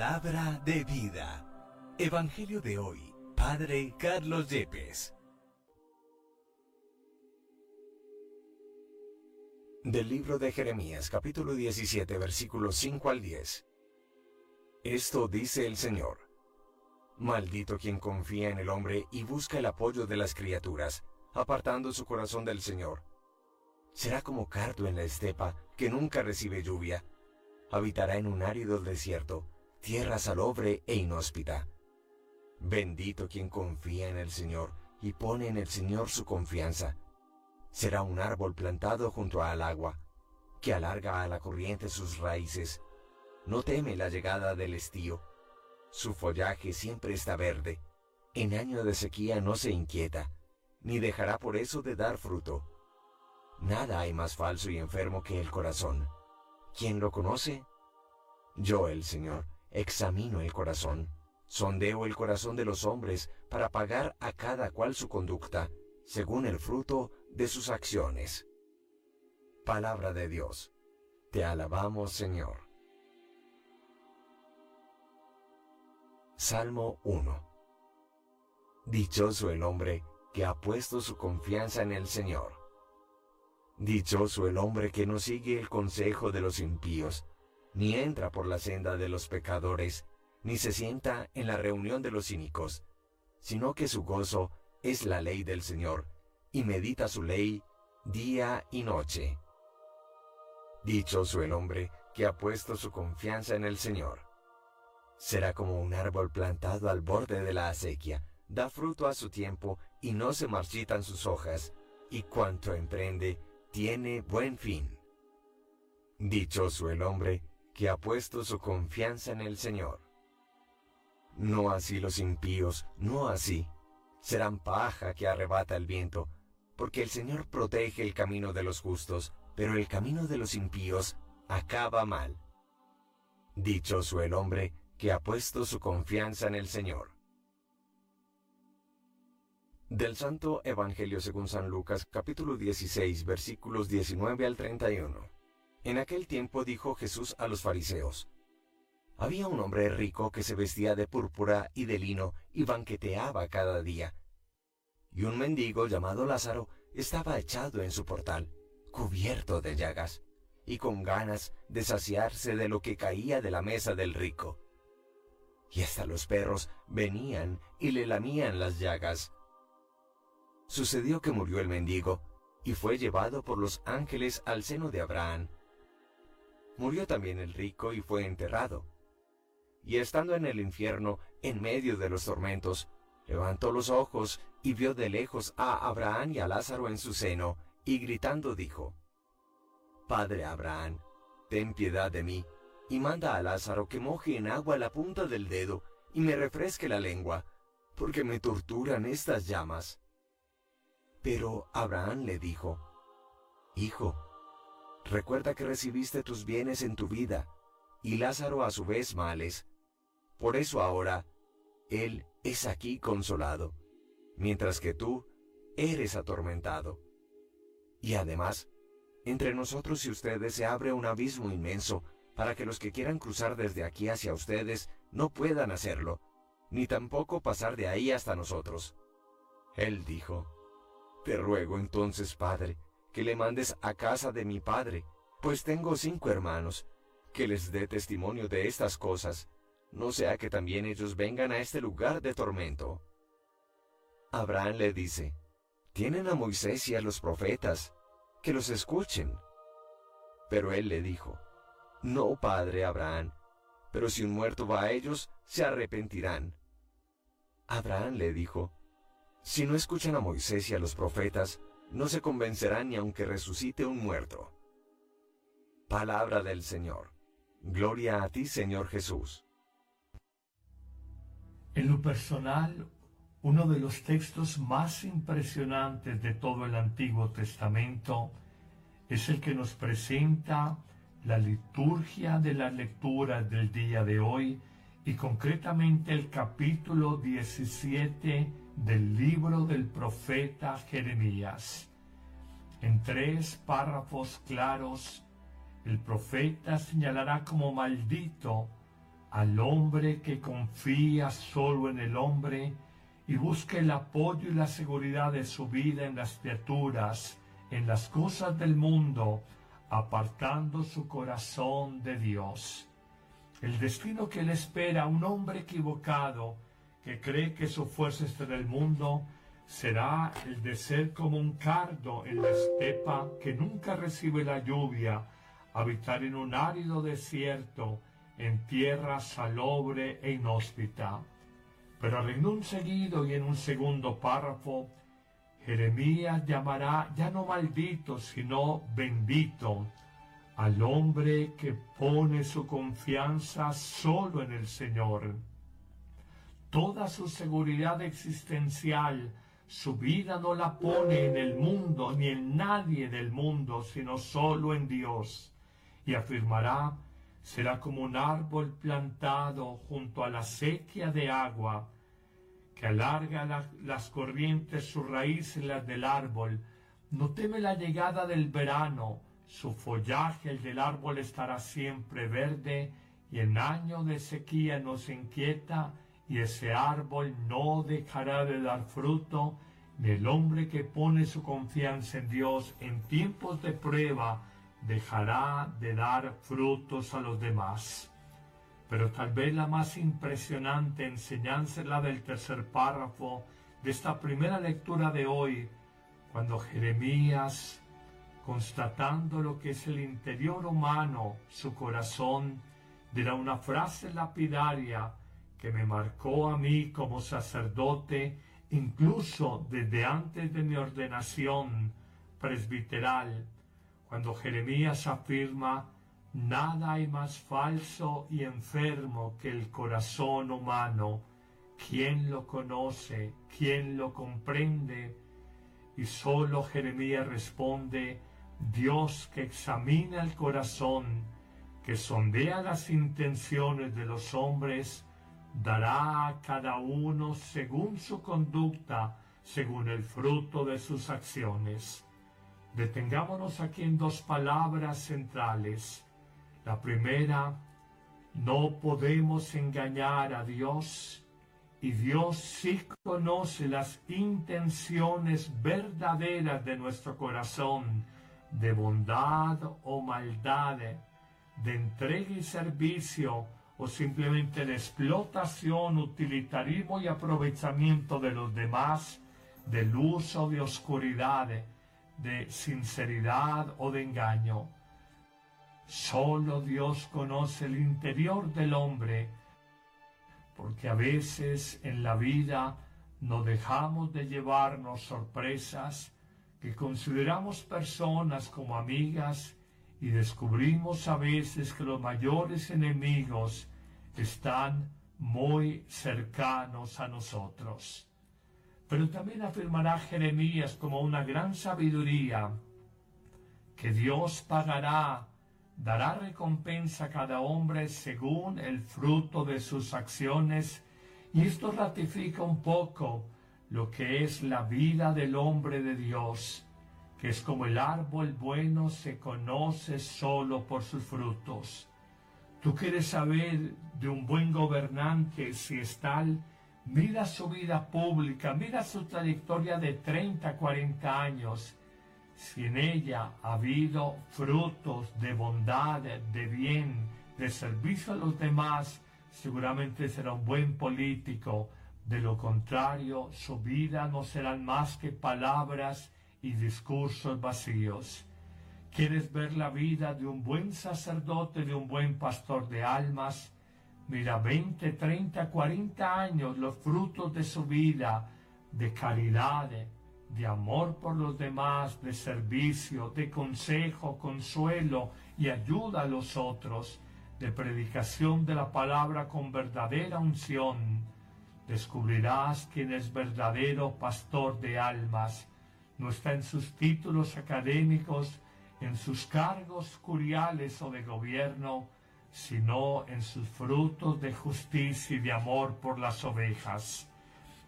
Palabra de vida. Evangelio de hoy. Padre Carlos Yepes. Del libro de Jeremías, capítulo 17, versículos 5 al 10. Esto dice el Señor. Maldito quien confía en el hombre y busca el apoyo de las criaturas, apartando su corazón del Señor. Será como cardo en la estepa, que nunca recibe lluvia. Habitará en un árido desierto, tierra salobre e inhóspita. Bendito quien confía en el Señor y pone en el Señor su confianza. Será un árbol plantado junto al agua, que alarga a la corriente sus raíces. No teme la llegada del estío. Su follaje siempre está verde. En año de sequía no se inquieta, ni dejará por eso de dar fruto. Nada hay más falso y enfermo que el corazón. ¿Quién lo conoce? Yo, el Señor, examino el corazón, sondeo el corazón de los hombres para pagar a cada cual su conducta, según el fruto de sus acciones. Palabra de Dios. Te alabamos, Señor. Salmo 1. Dichoso el hombre que ha puesto su confianza en el Señor. Dichoso el hombre que no sigue el consejo de los impíos, ni entra por la senda de los pecadores, ni se sienta en la reunión de los cínicos, sino que su gozo es la ley del Señor, y medita su ley día y noche. Dichoso el hombre que ha puesto su confianza en el Señor. Será como un árbol plantado al borde de la acequia, da fruto a su tiempo y no se marchitan sus hojas, y cuanto emprende tiene buen fin. Dichoso el hombre que ha puesto su confianza en el Señor. No así los impíos, no así. Serán paja que arrebata el viento, porque el Señor protege el camino de los justos, pero el camino de los impíos acaba mal. Dichoso el hombre que ha puesto su confianza en el Señor. Del Santo Evangelio según San Lucas capítulo 16 versículos 19 al 31. En aquel tiempo dijo Jesús a los fariseos, Había un hombre rico que se vestía de púrpura y de lino y banqueteaba cada día. Y un mendigo llamado Lázaro estaba echado en su portal, cubierto de llagas, y con ganas de saciarse de lo que caía de la mesa del rico. Y hasta los perros venían y le lamían las llagas. Sucedió que murió el mendigo, y fue llevado por los ángeles al seno de Abraham. Murió también el rico y fue enterrado. Y estando en el infierno, en medio de los tormentos, levantó los ojos y vio de lejos a Abraham y a Lázaro en su seno, y gritando dijo, Padre Abraham, ten piedad de mí, y manda a Lázaro que moje en agua la punta del dedo y me refresque la lengua, porque me torturan estas llamas. Pero Abraham le dijo, Hijo, Recuerda que recibiste tus bienes en tu vida, y Lázaro a su vez males. Por eso ahora, Él es aquí consolado, mientras que tú eres atormentado. Y además, entre nosotros y ustedes se abre un abismo inmenso para que los que quieran cruzar desde aquí hacia ustedes no puedan hacerlo, ni tampoco pasar de ahí hasta nosotros. Él dijo, Te ruego entonces, Padre, que le mandes a casa de mi padre, pues tengo cinco hermanos, que les dé testimonio de estas cosas, no sea que también ellos vengan a este lugar de tormento. Abraham le dice, tienen a Moisés y a los profetas, que los escuchen. Pero él le dijo, no, padre Abraham, pero si un muerto va a ellos, se arrepentirán. Abraham le dijo, si no escuchan a Moisés y a los profetas, no se convencerán ni aunque resucite un muerto. Palabra del Señor. Gloria a ti, Señor Jesús. En lo personal, uno de los textos más impresionantes de todo el Antiguo Testamento es el que nos presenta la liturgia de las lecturas del día de hoy y concretamente el capítulo 17 del libro del profeta Jeremías. En tres párrafos claros, el profeta señalará como maldito al hombre que confía solo en el hombre y busca el apoyo y la seguridad de su vida en las criaturas, en las cosas del mundo, apartando su corazón de Dios. El destino que le espera a un hombre equivocado que cree que su fuerza está en el mundo será el de ser como un cardo en la estepa que nunca recibe la lluvia, habitar en un árido desierto, en tierra salobre e inhóspita. Pero en un seguido y en un segundo párrafo, Jeremías llamará ya no maldito, sino bendito al hombre que pone su confianza solo en el Señor. Toda su seguridad existencial, su vida no la pone en el mundo ni en nadie del mundo, sino solo en Dios. Y afirmará, será como un árbol plantado junto a la sequía de agua, que alarga las corrientes sus raíces las del árbol, no teme la llegada del verano, su follaje, el del árbol, estará siempre verde y en año de sequía no se inquieta y ese árbol no dejará de dar fruto. El hombre que pone su confianza en Dios en tiempos de prueba dejará de dar frutos a los demás. Pero tal vez la más impresionante enseñanza es la del tercer párrafo de esta primera lectura de hoy, cuando Jeremías constatando lo que es el interior humano, su corazón, dirá una frase lapidaria que me marcó a mí como sacerdote, incluso desde antes de mi ordenación presbiteral, cuando Jeremías afirma, nada hay más falso y enfermo que el corazón humano, ¿quién lo conoce? ¿quién lo comprende? Y solo Jeremías responde, Dios que examina el corazón, que sondea las intenciones de los hombres, dará a cada uno según su conducta, según el fruto de sus acciones. Detengámonos aquí en dos palabras centrales. La primera, no podemos engañar a Dios y Dios sí conoce las intenciones verdaderas de nuestro corazón de bondad o maldad, de entrega y servicio, o simplemente de explotación, utilitarismo y aprovechamiento de los demás, del uso de oscuridad, de sinceridad o de engaño. Solo Dios conoce el interior del hombre, porque a veces en la vida no dejamos de llevarnos sorpresas, que consideramos personas como amigas y descubrimos a veces que los mayores enemigos están muy cercanos a nosotros. Pero también afirmará Jeremías como una gran sabiduría que Dios pagará, dará recompensa a cada hombre según el fruto de sus acciones, y esto ratifica un poco lo que es la vida del hombre de Dios, que es como el árbol bueno se conoce solo por sus frutos. Tú quieres saber de un buen gobernante si es tal, mira su vida pública, mira su trayectoria de 30, 40 años, si en ella ha habido frutos de bondad, de bien, de servicio a los demás, seguramente será un buen político, de lo contrario, su vida no serán más que palabras y discursos vacíos. ¿Quieres ver la vida de un buen sacerdote, de un buen pastor de almas? Mira, 20, 30, 40 años, los frutos de su vida, de caridad, de amor por los demás, de servicio, de consejo, consuelo y ayuda a los otros, de predicación de la palabra con verdadera unción descubrirás quién es verdadero pastor de almas. No está en sus títulos académicos, en sus cargos curiales o de gobierno, sino en sus frutos de justicia y de amor por las ovejas.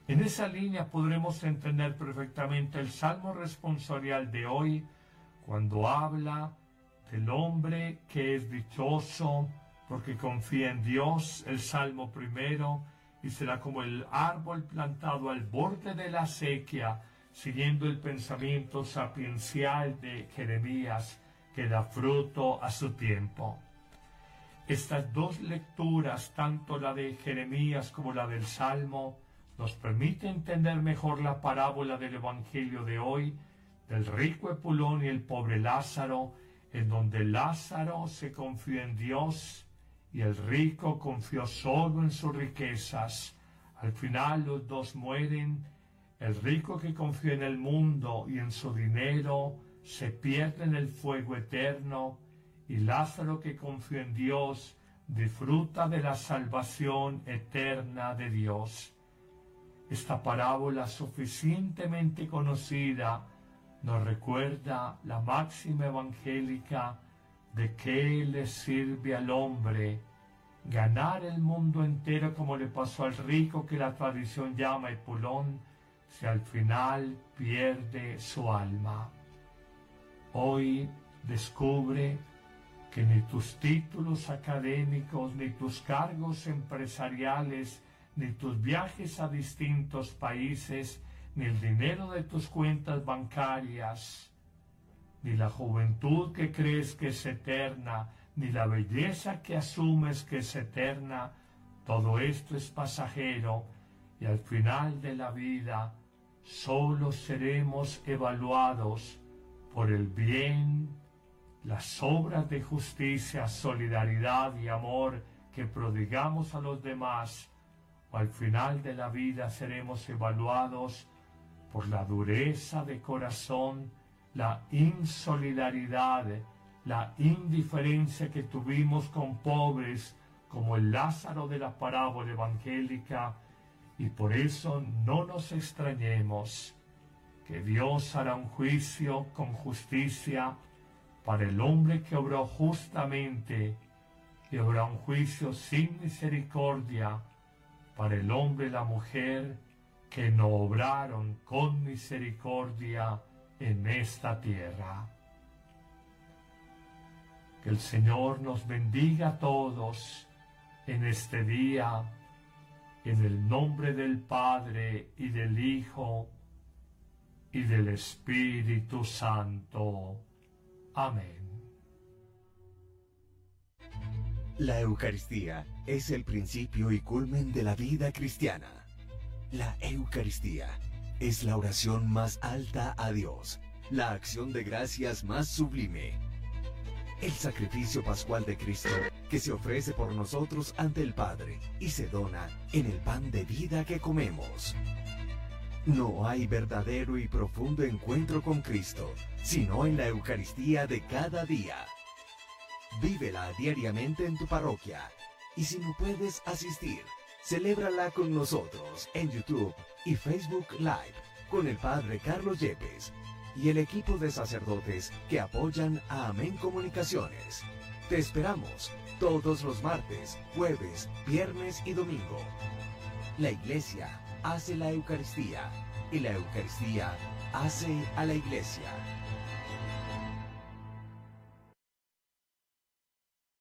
En esa línea podremos entender perfectamente el salmo responsorial de hoy, cuando habla del hombre que es dichoso porque confía en Dios, el Salmo primero, y será como el árbol plantado al borde de la sequía, siguiendo el pensamiento sapiencial de Jeremías, que da fruto a su tiempo. Estas dos lecturas, tanto la de Jeremías como la del Salmo, nos permiten entender mejor la parábola del Evangelio de hoy, del rico Epulón y el pobre Lázaro, en donde Lázaro se confió en Dios y el rico confió solo en sus riquezas. Al final los dos mueren, el rico que confió en el mundo y en su dinero se pierde en el fuego eterno, y Lázaro que confió en Dios disfruta de la salvación eterna de Dios. Esta parábola suficientemente conocida nos recuerda la máxima evangélica de qué le sirve al hombre ganar el mundo entero como le pasó al rico que la tradición llama Epulón, si al final pierde su alma. Hoy descubre que ni tus títulos académicos, ni tus cargos empresariales, ni tus viajes a distintos países, ni el dinero de tus cuentas bancarias, ni la juventud que crees que es eterna, ni la belleza que asumes que es eterna, todo esto es pasajero y al final de la vida solo seremos evaluados por el bien, las obras de justicia, solidaridad y amor que prodigamos a los demás, o al final de la vida seremos evaluados por la dureza de corazón, la insolidaridad, la indiferencia que tuvimos con pobres como el Lázaro de la parábola evangélica, y por eso no nos extrañemos que Dios hará un juicio con justicia para el hombre que obró justamente y habrá un juicio sin misericordia para el hombre y la mujer que no obraron con misericordia en esta tierra. Que el Señor nos bendiga a todos en este día, en el nombre del Padre y del Hijo y del Espíritu Santo. Amén. La Eucaristía es el principio y culmen de la vida cristiana. La Eucaristía es la oración más alta a Dios, la acción de gracias más sublime. El sacrificio pascual de Cristo que se ofrece por nosotros ante el Padre y se dona en el pan de vida que comemos. No hay verdadero y profundo encuentro con Cristo, sino en la Eucaristía de cada día. Vívela diariamente en tu parroquia y si no puedes asistir, celébrala con nosotros en YouTube y Facebook Live con el Padre Carlos Yepes y el equipo de sacerdotes que apoyan a Amén Comunicaciones. Te esperamos todos los martes, jueves, viernes y domingo. La Iglesia hace la Eucaristía y la Eucaristía hace a la Iglesia.